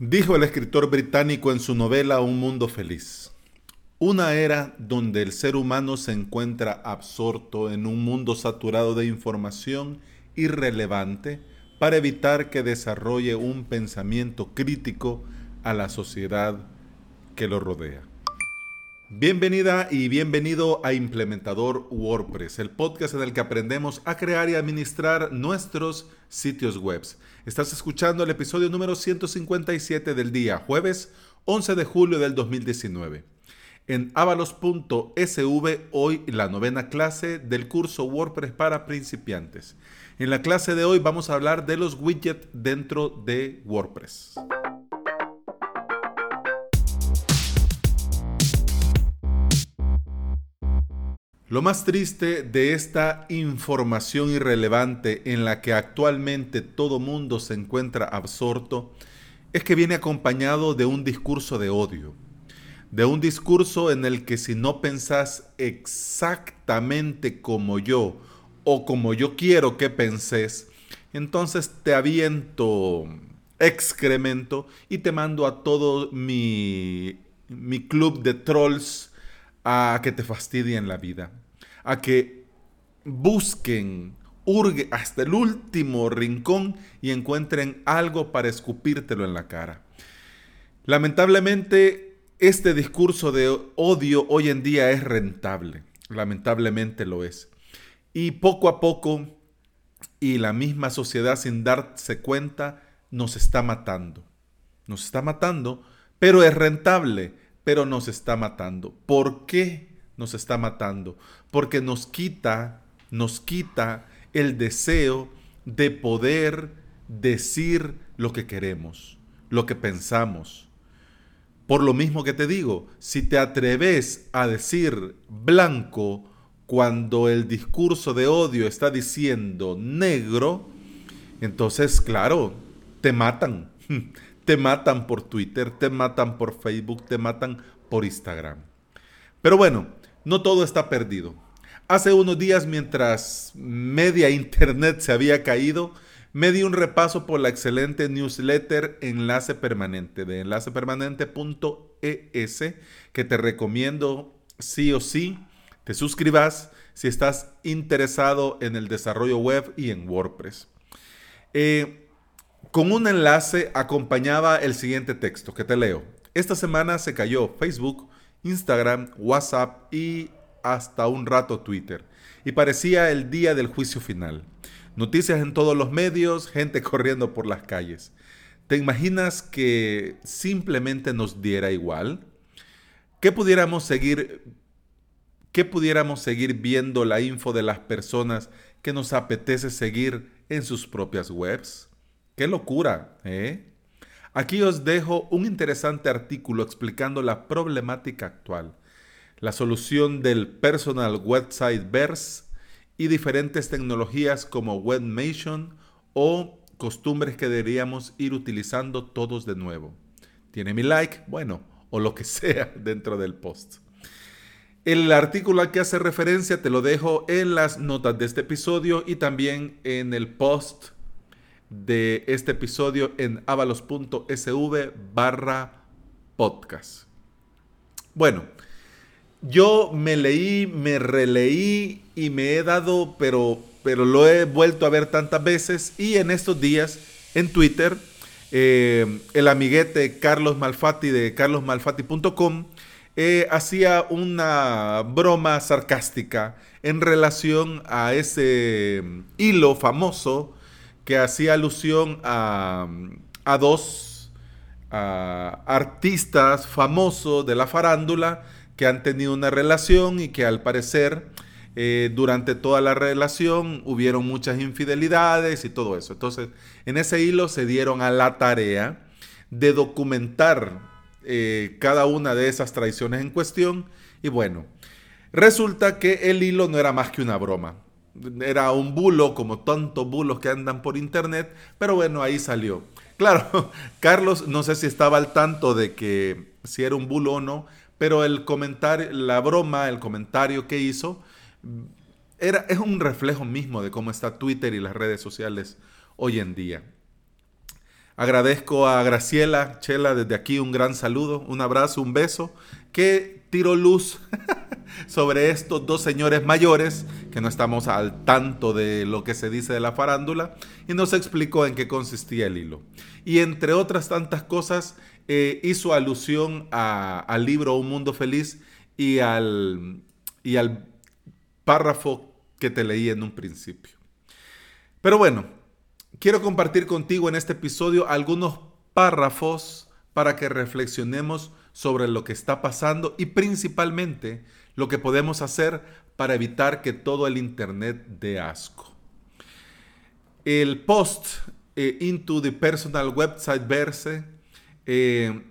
Dijo el escritor británico en su novela Un Mundo Feliz. Una era donde el ser humano se encuentra absorto en un mundo saturado de información irrelevante para evitar que desarrolle un pensamiento crítico a la sociedad que lo rodea. Bienvenida y bienvenido a Implementador WordPress, el podcast en el que aprendemos a crear y administrar nuestros sitios web. Estás escuchando el episodio número 157 del día, jueves 11 de julio del 2019. En avalos.sv hoy la novena clase del curso WordPress para principiantes. En la clase de hoy vamos a hablar de los widgets dentro de WordPress. Lo más triste de esta información irrelevante en la que actualmente todo mundo se encuentra absorto es que viene acompañado de un discurso de odio, de un discurso en el que si no pensás exactamente como yo o como yo quiero que penses, entonces te aviento excremento y te mando a todo mi, mi club de trolls a que te fastidien la vida, a que busquen, hurgue hasta el último rincón y encuentren algo para escupírtelo en la cara. Lamentablemente, este discurso de odio hoy en día es rentable, lamentablemente lo es. Y poco a poco, y la misma sociedad sin darse cuenta, nos está matando. Nos está matando, pero es rentable pero nos está matando. ¿Por qué nos está matando? Porque nos quita, nos quita el deseo de poder decir lo que queremos, lo que pensamos. Por lo mismo que te digo, si te atreves a decir blanco cuando el discurso de odio está diciendo negro, entonces, claro, te matan. Te matan por Twitter, te matan por Facebook, te matan por Instagram. Pero bueno, no todo está perdido. Hace unos días, mientras media internet se había caído, me di un repaso por la excelente newsletter Enlace Permanente de enlacepermanente.es que te recomiendo sí o sí te suscribas si estás interesado en el desarrollo web y en WordPress. Eh, con un enlace acompañaba el siguiente texto que te leo. Esta semana se cayó Facebook, Instagram, WhatsApp y hasta un rato Twitter. Y parecía el día del juicio final. Noticias en todos los medios, gente corriendo por las calles. ¿Te imaginas que simplemente nos diera igual? ¿Qué pudiéramos seguir pudiéramos seguir viendo la info de las personas que nos apetece seguir en sus propias webs? ¡Qué locura! ¿eh? Aquí os dejo un interesante artículo explicando la problemática actual, la solución del Personal Website Verse y diferentes tecnologías como Webmation o costumbres que deberíamos ir utilizando todos de nuevo. ¿Tiene mi like? Bueno, o lo que sea dentro del post. El artículo al que hace referencia te lo dejo en las notas de este episodio y también en el post de este episodio en avalos.sv barra podcast. Bueno, yo me leí, me releí y me he dado, pero, pero lo he vuelto a ver tantas veces y en estos días en Twitter, eh, el amiguete Carlos Malfatti de carlosmalfatti.com eh, hacía una broma sarcástica en relación a ese hilo famoso que hacía alusión a, dos artistas famosos de la farándula que han tenido una relación y que al parecer eh, durante toda la relación hubieron muchas infidelidades y todo eso. Entonces, en ese hilo se dieron a la tarea de documentar eh, cada una de esas traiciones en cuestión y bueno, resulta que el hilo no era más que una broma era un bulo, como tantos bulos que andan por internet, pero bueno, ahí salió. Claro, Carlos no sé si estaba al tanto de que si era un bulo o no, pero el comentario, la broma, el comentario que hizo, era, es un reflejo mismo de cómo está Twitter y las redes sociales hoy en día. Agradezco a Graciela, Chela, desde aquí un gran saludo, un abrazo, un beso, que tiró luz sobre estos dos señores mayores, no estamos al tanto de lo que se dice de la farándula, y nos explicó en qué consistía el hilo. Y entre otras tantas cosas, eh, hizo alusión al libro Un Mundo Feliz y al, y al párrafo que te leí en un principio. Pero bueno, quiero compartir contigo en este episodio algunos párrafos para que reflexionemos sobre lo que está pasando y principalmente lo que podemos hacer para evitar que todo el Internet dé asco. El post eh, Into the Personal Website Verse, eh,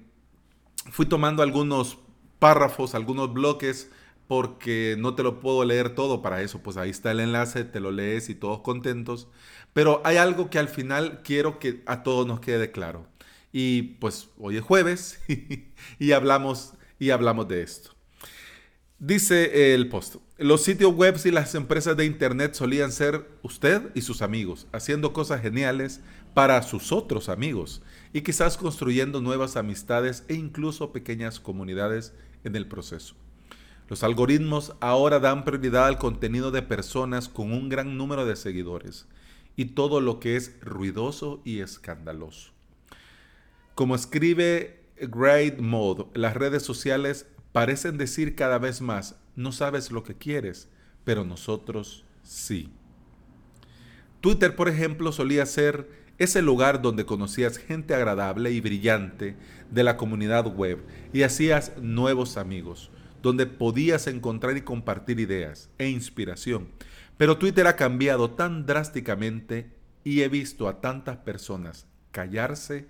fui tomando algunos párrafos, algunos bloques porque no te lo puedo leer todo para eso, pues ahí está el enlace, te lo lees y todos contentos. Pero hay algo que al final quiero que a todos nos quede claro. Y pues hoy es jueves y hablamos y hablamos de esto. Dice el post, los sitios web y las empresas de internet solían ser usted y sus amigos, haciendo cosas geniales para sus otros amigos y quizás construyendo nuevas amistades e incluso pequeñas comunidades en el proceso. Los algoritmos ahora dan prioridad al contenido de personas con un gran número de seguidores y todo lo que es ruidoso y escandaloso. Como escribe Great Mode, las redes sociales parecen decir cada vez más, no sabes lo que quieres, pero nosotros sí. Twitter, por ejemplo, solía ser ese lugar donde conocías gente agradable y brillante de la comunidad web y hacías nuevos amigos donde podías encontrar y compartir ideas e inspiración. Pero Twitter ha cambiado tan drásticamente y he visto a tantas personas callarse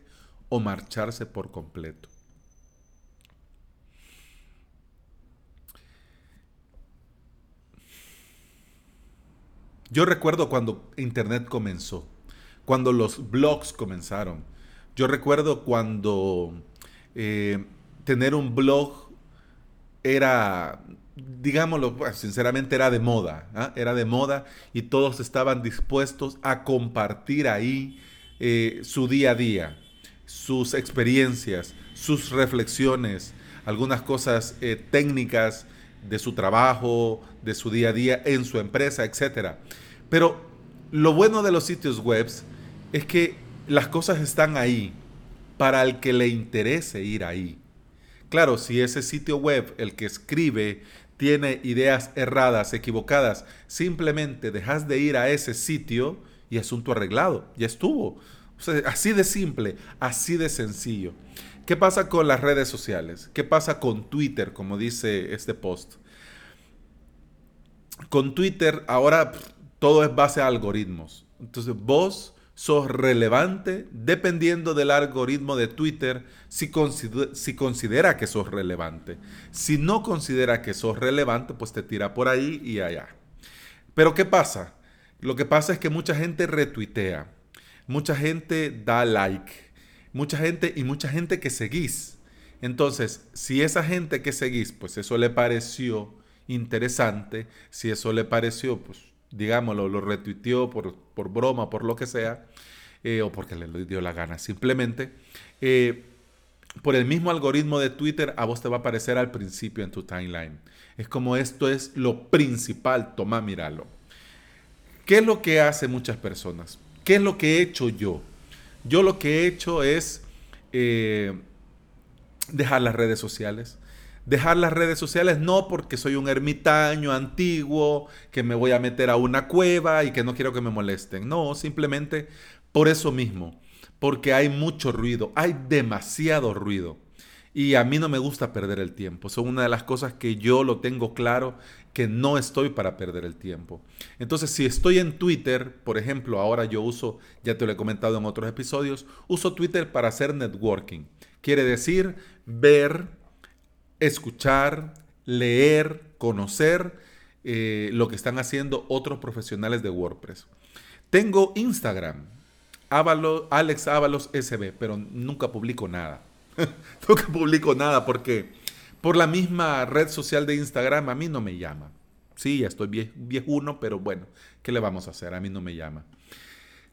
o marcharse por completo. Yo recuerdo cuando Internet comenzó, cuando los blogs comenzaron. Yo recuerdo cuando eh, tener un blog era, digámoslo, sinceramente era de moda, ¿ah? era de moda y todos estaban dispuestos a compartir ahí eh, su día a día, sus experiencias, sus reflexiones, algunas cosas eh, técnicas de su trabajo, de su día a día en su empresa, etc. Pero lo bueno de los sitios web es que las cosas están ahí para el que le interese ir ahí. Claro, si ese sitio web, el que escribe, tiene ideas erradas, equivocadas, simplemente dejas de ir a ese sitio y asunto arreglado, ya estuvo. así de simple, así de sencillo. ¿Qué pasa con las redes sociales? ¿Qué pasa con Twitter, como dice este post? Con Twitter ahora todo es base a algoritmos. Entonces vos sos relevante dependiendo del algoritmo de Twitter si, considera, que sos relevante. Si no considera que sos relevante, pues te tira por ahí y allá. Pero ¿qué pasa? Lo que pasa es que mucha gente retuitea, mucha gente da like, mucha gente y mucha gente que seguís. Entonces, si esa gente que seguís, pues eso le pareció interesante, si eso le pareció, pues digámoslo, lo retuiteó por, por broma, por lo que sea, eh, o porque le dio la gana, simplemente, eh, por el mismo algoritmo de Twitter, a vos te va a aparecer al principio en tu timeline. Es como esto es lo principal, toma, míralo. ¿Qué es lo que hacen muchas personas? ¿Qué es lo que he hecho yo? Yo lo que he hecho es eh, dejar las redes sociales, dejar las redes sociales no porque soy un ermitaño antiguo, que me voy a meter a una cueva y que no quiero que me molesten. No, simplemente por eso mismo, porque hay mucho ruido, hay demasiado ruido. Y a mí no me gusta perder el tiempo. Son una de las cosas que yo lo tengo claro, que no estoy para perder el tiempo. Entonces, si estoy en Twitter, por ejemplo, ahora yo uso, ya te lo he comentado en otros episodios, uso Twitter para hacer networking. Quiere decir ver escuchar, leer, conocer eh, lo que están haciendo otros profesionales de WordPress. Tengo Instagram, Alex Ábalos SB, pero nunca publico nada. nunca publico nada porque por la misma red social de Instagram a mí no me llama. Sí, ya estoy viejuno, pero bueno, ¿qué le vamos a hacer? A mí no me llama.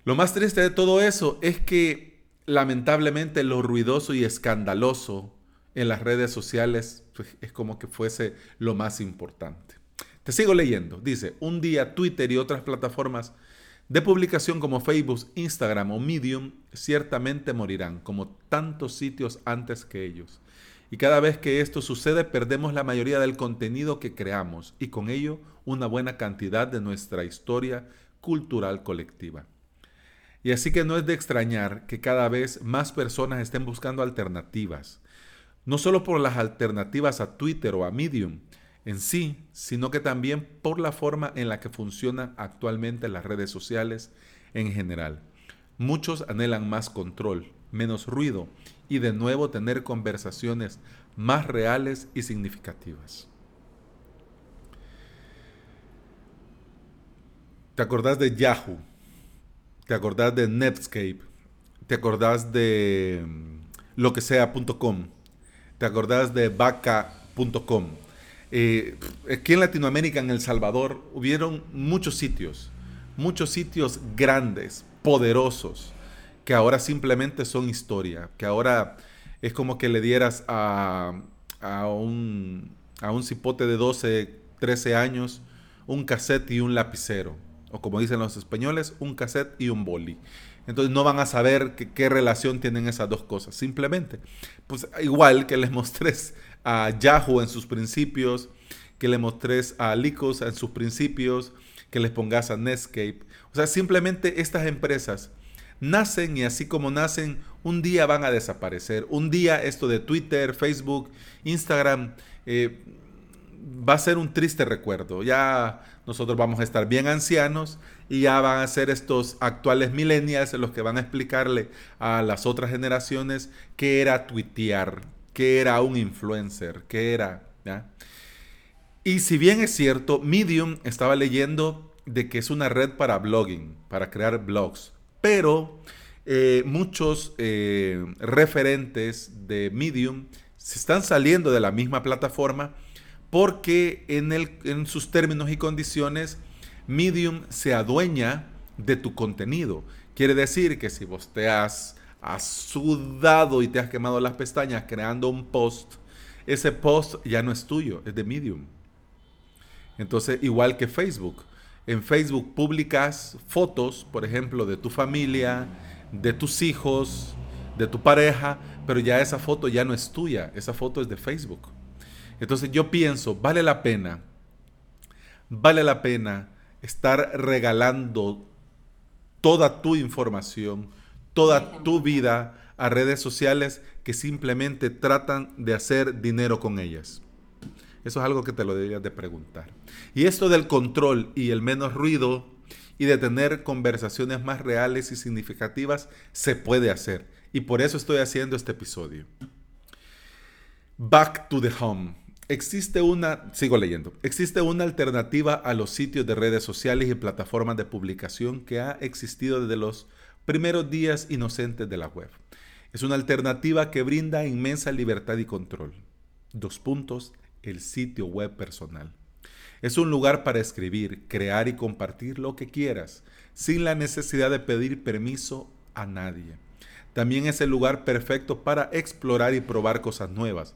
Lo más triste de todo eso es que lamentablemente lo ruidoso y escandaloso en las redes sociales pues, es como que fuese lo más importante. Te sigo leyendo. Dice, un día Twitter y otras plataformas de publicación como Facebook, Instagram o Medium ciertamente morirán, como tantos sitios antes que ellos. Y cada vez que esto sucede perdemos la mayoría del contenido que creamos y con ello una buena cantidad de nuestra historia cultural colectiva. Y así que no es de extrañar que cada vez más personas estén buscando alternativas, no solo por las alternativas a Twitter o a Medium en sí, sino que también por la forma en la que funcionan actualmente las redes sociales en general. Muchos anhelan más control, menos ruido y de nuevo tener conversaciones más reales y significativas. ¿Te acordás de Yahoo? ¿Te acordás de Netscape? ¿Te acordás de mm, lo que sea.com? ¿Te acordás de vaca.com? Eh, aquí en Latinoamérica, en El Salvador, hubieron muchos sitios, muchos sitios grandes, poderosos, que ahora simplemente son historia, que ahora es como que le dieras a, a, un, a un cipote de 12, 13 años un cassette y un lapicero, o como dicen los españoles, un cassette y un boli. Entonces no van a saber qué relación tienen esas dos cosas. Simplemente, pues igual que les mostrés a Yahoo en sus principios, que le mostrés a Lycos en sus principios, que les pongas a Netscape. O sea, simplemente estas empresas nacen y así como nacen, un día van a desaparecer. Un día esto de Twitter, Facebook, Instagram, eh, va a ser un triste recuerdo. Ya nosotros vamos a estar bien ancianos y ya van a ser estos actuales millennials los que van a explicarle a las otras generaciones qué era tuitear, qué era un influencer, qué era. Y si bien es cierto, Medium estaba leyendo de que es una red para blogging, para crear blogs, pero eh, muchos eh, referentes de Medium se están saliendo de la misma plataforma porque en, el, en sus términos y condiciones Medium se adueña de tu contenido. Quiere decir que si vos te has, sudado y te has quemado las pestañas creando un post, ese post ya no es tuyo, es de Medium. Entonces, igual que Facebook. En Facebook publicas fotos, por ejemplo, de tu familia, de tus hijos, de tu pareja, pero ya esa foto ya no es tuya, esa foto es de Facebook. Entonces yo pienso, vale la pena, vale la pena estar regalando toda tu información, toda tu vida a redes sociales que simplemente tratan de hacer dinero con ellas. Eso es algo que te lo deberías de preguntar. Y esto del control y el menos ruido y de tener conversaciones más reales y significativas se puede hacer. Y por eso estoy haciendo este episodio. Back to the home. Existe una, sigo leyendo, existe una alternativa a los sitios de redes sociales y plataformas de publicación que ha existido desde los primeros días inocentes de la web. Es una alternativa que brinda inmensa libertad y control. Dos puntos, el sitio web personal. Es un lugar para escribir, crear y compartir lo que quieras, sin la necesidad de pedir permiso a nadie. También es el lugar perfecto para explorar y probar cosas nuevas,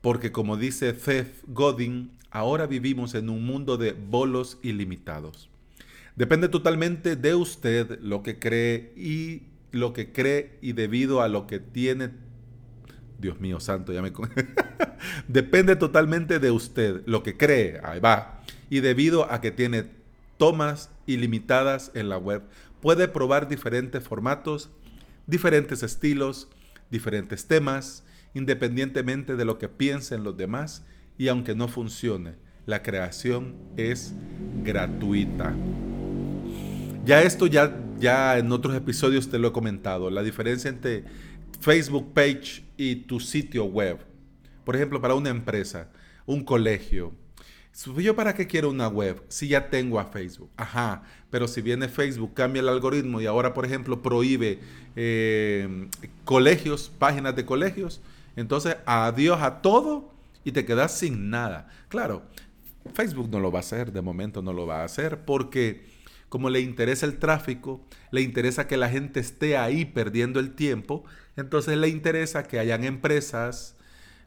porque como dice Seth Godin, ahora vivimos en un mundo de bolos ilimitados. Depende totalmente de usted lo que cree y lo que cree y debido a lo que tiene Dios mío santo, ya me Depende totalmente de usted lo que cree, ahí va. Y debido a que tiene tomas ilimitadas en la web, puede probar diferentes formatos, diferentes estilos, diferentes temas independientemente de lo que piensen los demás y aunque no funcione, la creación es gratuita. Ya esto ya, ya en otros episodios te lo he comentado, la diferencia entre Facebook page y tu sitio web. Por ejemplo, para una empresa, un colegio. ¿Yo para qué quiero una web si ya tengo a Facebook? Ajá, pero si viene Facebook, cambia el algoritmo y ahora, por ejemplo, prohíbe eh, colegios, páginas de colegios, entonces, adiós a todo y te quedas sin nada. Claro, Facebook no lo va a hacer, de momento no lo va a hacer, porque como le interesa el tráfico, le interesa que la gente esté ahí perdiendo el tiempo, entonces le interesa que hayan empresas,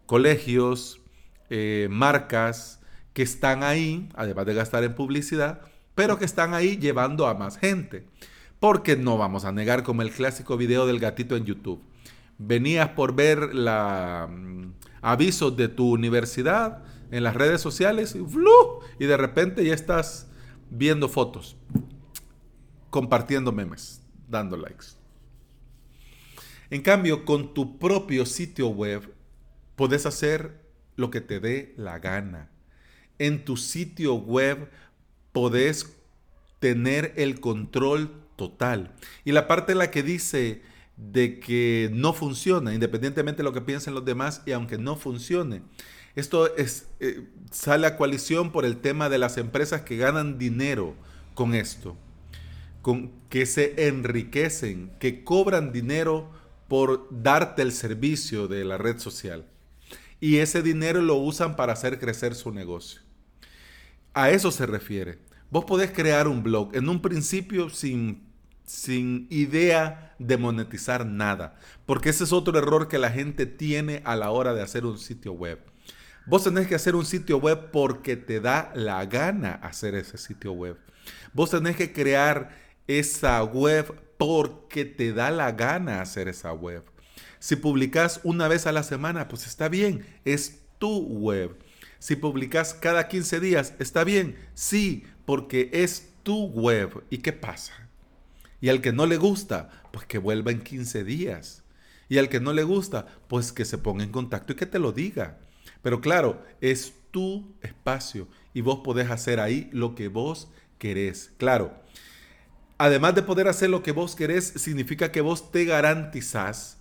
colegios, eh, marcas que están ahí, además de gastar en publicidad, pero que están ahí llevando a más gente. Porque no vamos a negar como el clásico video del gatito en YouTube. Venías por ver la mm, avisos de tu universidad en las redes sociales y, y de repente ya estás viendo fotos, compartiendo memes, dando likes. En cambio, con tu propio sitio web, puedes hacer lo que te dé la gana. En tu sitio web podés tener el control total. Y la parte en la que dice de que no funciona, independientemente de lo que piensen los demás, y aunque no funcione, esto es, eh, sale a coalición por el tema de las empresas que ganan dinero con esto, con que se enriquecen, que cobran dinero por darte el servicio de la red social. Y ese dinero lo usan para hacer crecer su negocio. A eso se refiere. Vos podés crear un blog en un principio sin, sin idea de monetizar nada, porque ese es otro error que la gente tiene a la hora de hacer un sitio web. Vos tenés que hacer un sitio web porque te da la gana hacer ese sitio web. Vos tenés que crear esa web porque te da la gana hacer esa web. Si publicas una vez a la semana, pues está bien, es tu web. Si publicas cada 15 días, está bien, sí, porque es tu web. ¿Y qué pasa? Y al que no le gusta, pues que vuelva en 15 días. Y al que no le gusta, pues que se ponga en contacto y que te lo diga. Pero claro, es tu espacio y vos podés hacer ahí lo que vos querés. Claro, además de poder hacer lo que vos querés, significa que vos te garantizás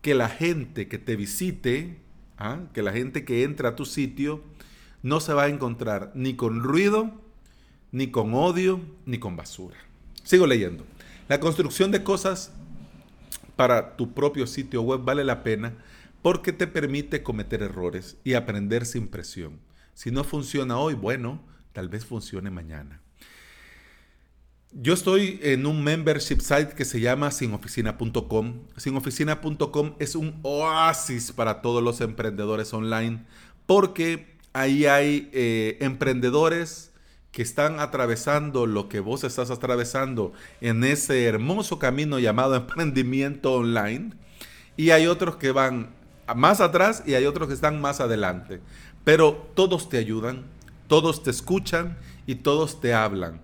que la gente que te visite, ¿ah? que la gente que entra a tu sitio, no se va a encontrar ni con ruido, ni con odio, ni con basura. Sigo leyendo. La construcción de cosas para tu propio sitio web vale la pena porque te permite cometer errores y aprender sin presión. Si no funciona hoy, bueno, tal vez funcione mañana. Yo estoy en un membership site que se llama sinoficina.com. Sinoficina.com es un oasis para todos los emprendedores online porque ahí hay eh, emprendedores que están atravesando lo que vos estás atravesando en ese hermoso camino llamado emprendimiento online y hay otros que van más atrás y hay otros que están más adelante. Pero todos te ayudan, todos te escuchan y todos te hablan.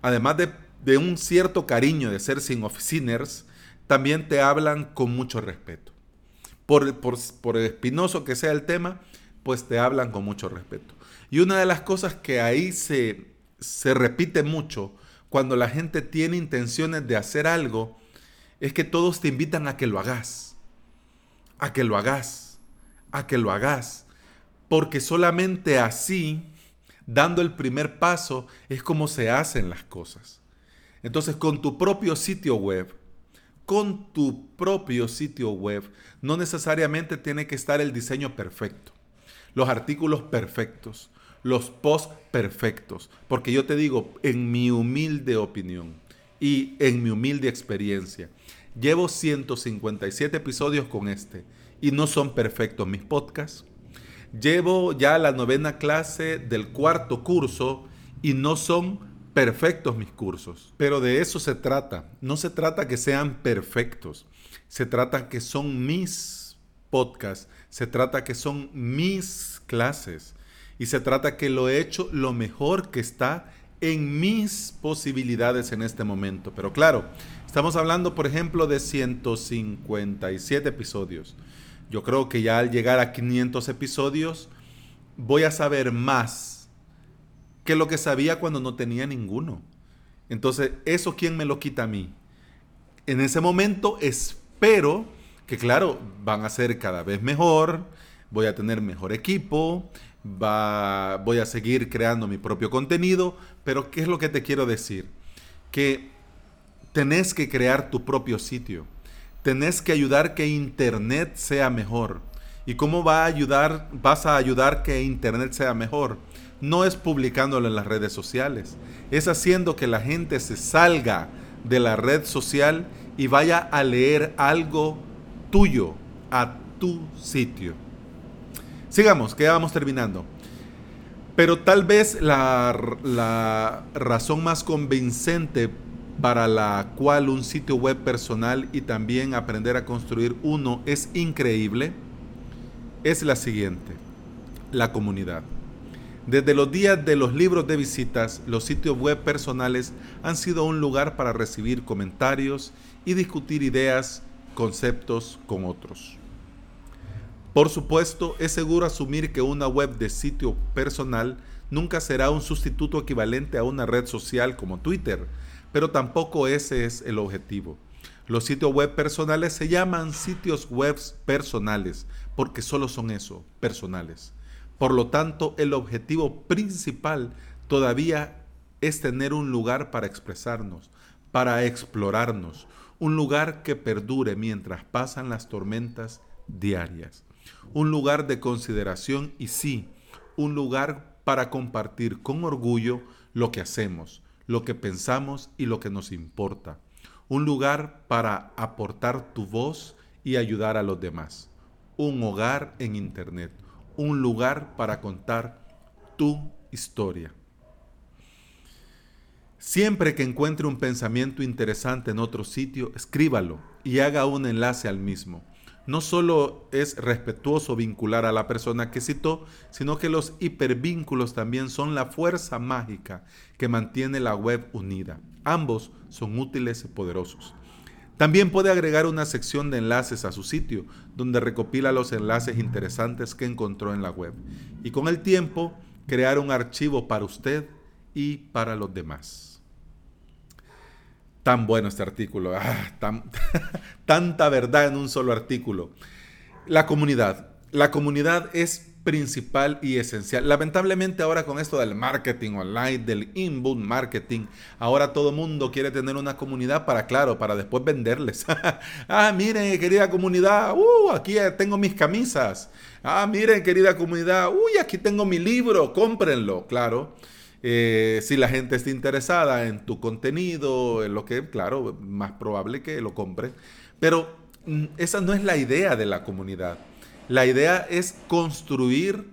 Además de, un cierto cariño de ser sin oficiners, también te hablan con mucho respeto. Por, por, espinoso que sea el tema, pues te hablan con mucho respeto. Y una de las cosas que ahí se, se repite mucho cuando la gente tiene intenciones de hacer algo, es que todos te invitan a que lo hagas a que lo hagas, a que lo hagas, porque solamente así, dando el primer paso, es como se hacen las cosas. Entonces, con tu propio sitio web, con tu propio sitio web, no necesariamente tiene que estar el diseño perfecto, los artículos perfectos, los posts perfectos, porque yo te digo, en mi humilde opinión y en mi humilde experiencia, Llevo 157 episodios con este y no son perfectos mis podcasts. Llevo ya la novena clase del cuarto curso y no son perfectos mis cursos. Pero de eso se trata. No se trata que sean perfectos. Se trata que son mis podcasts. Se trata que son mis clases. Y se trata que lo he hecho lo mejor que está en mis posibilidades en este momento. Pero claro, estamos hablando, por ejemplo, de 157 episodios. Yo creo que ya al llegar a 500 episodios voy a saber más que lo que sabía cuando no tenía ninguno. Entonces, ¿eso quién me lo quita a mí? En ese momento espero que, claro, van a ser cada vez mejor, voy a tener mejor equipo, voy a seguir creando mi propio contenido, pero ¿qué es lo que te quiero decir? Que tenés que crear tu propio sitio, tenés que ayudar que Internet sea mejor. ¿Y cómo va a ayudar, vas a ayudar que Internet sea mejor? No es publicándolo en las redes sociales, es haciendo que la gente se salga de la red social y vaya a leer algo tuyo a tu sitio. Sigamos, que ya vamos terminando. Pero tal vez la, la razón más convincente para la cual un sitio web personal y también aprender a construir uno es increíble es la siguiente, la comunidad. Desde los días de los libros de visitas, los sitios web personales han sido un lugar para recibir comentarios y discutir ideas, conceptos con otros. Por supuesto, es seguro asumir que una web de sitio personal nunca será un sustituto equivalente a una red social como Twitter, pero tampoco ese es el objetivo. Los sitios web personales se llaman sitios web personales porque solo son eso, personales. Por lo tanto, el objetivo principal todavía es tener un lugar para expresarnos, para explorarnos, un lugar que perdure mientras pasan las tormentas diarias, un lugar de consideración y sí, un lugar para compartir con orgullo lo que hacemos, lo que pensamos y lo que nos importa, un lugar para aportar tu voz y ayudar a los demás, un hogar en Internet, un lugar para contar tu historia. Siempre que encuentre un pensamiento interesante en otro sitio, escríbalo y haga un enlace al mismo. No solo es respetuoso vincular a la persona que citó, sino que los hipervínculos también son la fuerza mágica que mantiene la web unida. Ambos son útiles y poderosos. También puede agregar una sección de enlaces a su sitio, donde recopila los enlaces interesantes que encontró en la web. Y con el tiempo, crear un archivo para usted y para los demás. Tan bueno este artículo, ah, tanta verdad en un solo artículo. La comunidad. La comunidad es principal y esencial. Lamentablemente ahora con esto del marketing online, del inbound marketing, ahora todo mundo quiere tener una comunidad para, claro, para después venderles. ah, miren, querida comunidad, uh, aquí tengo mis camisas. Ah, miren, querida comunidad, uy, aquí tengo mi libro, cómprenlo, claro. Eh, si la gente está interesada en tu contenido, en lo que, claro, más probable que lo compre. Pero mm, esa no es la idea de la comunidad. La idea es construir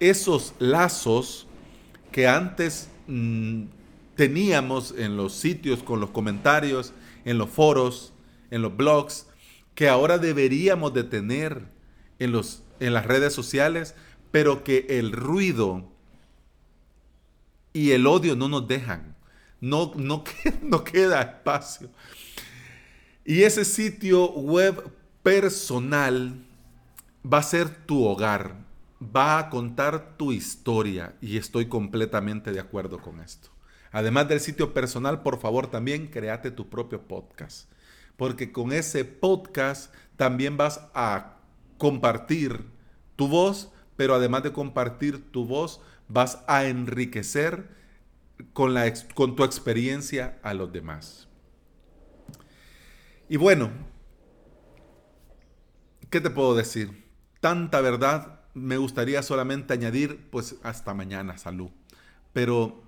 esos lazos que antes mm, teníamos en los sitios, con los comentarios, en los foros, en los blogs, que ahora deberíamos de tener en, los, en las redes sociales, pero que el ruido y el odio no nos dejan. No, no, no queda espacio. Y ese sitio web personal va a ser tu hogar, va a contar tu historia y estoy completamente de acuerdo con esto. Además del sitio personal, por favor también créate tu propio podcast, porque con ese podcast también vas a compartir tu voz, pero además de compartir tu voz, vas a enriquecer con, la, con tu experiencia a los demás. Y bueno, ¿qué te puedo decir? Tanta verdad, me gustaría solamente añadir, pues hasta mañana, salud. Pero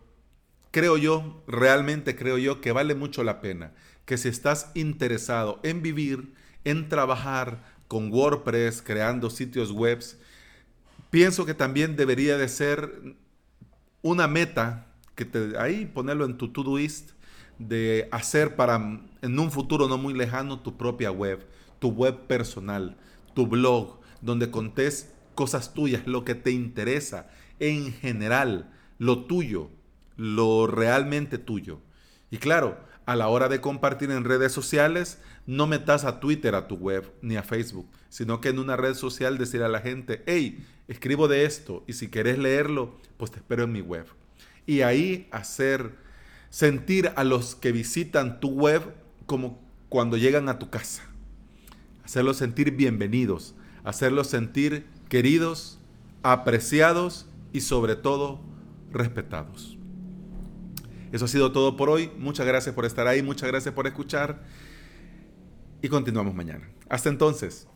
creo yo, realmente creo yo que vale mucho la pena que si estás interesado en vivir, en trabajar con WordPress, creando sitios webs, pienso que también debería de ser una meta que te, ahí ponerlo en tu to-do-list de hacer para en un futuro no muy lejano tu propia web, tu web personal, tu blog, donde contés cosas tuyas, lo que te interesa en general, lo tuyo, lo realmente tuyo. Y claro, a la hora de compartir en redes sociales, no metas a Twitter a tu web ni a Facebook, sino que en una red social decir a la gente, hey, escribo de esto y si querés leerlo, pues te espero en mi web. Y ahí hacer sentir a los que visitan tu web como cuando llegan a tu casa. Hacerlos sentir bienvenidos, hacerlos sentir queridos, apreciados y sobre todo respetados. Eso ha sido todo por hoy. Muchas gracias por estar ahí, muchas gracias por escuchar y continuamos mañana. Hasta entonces.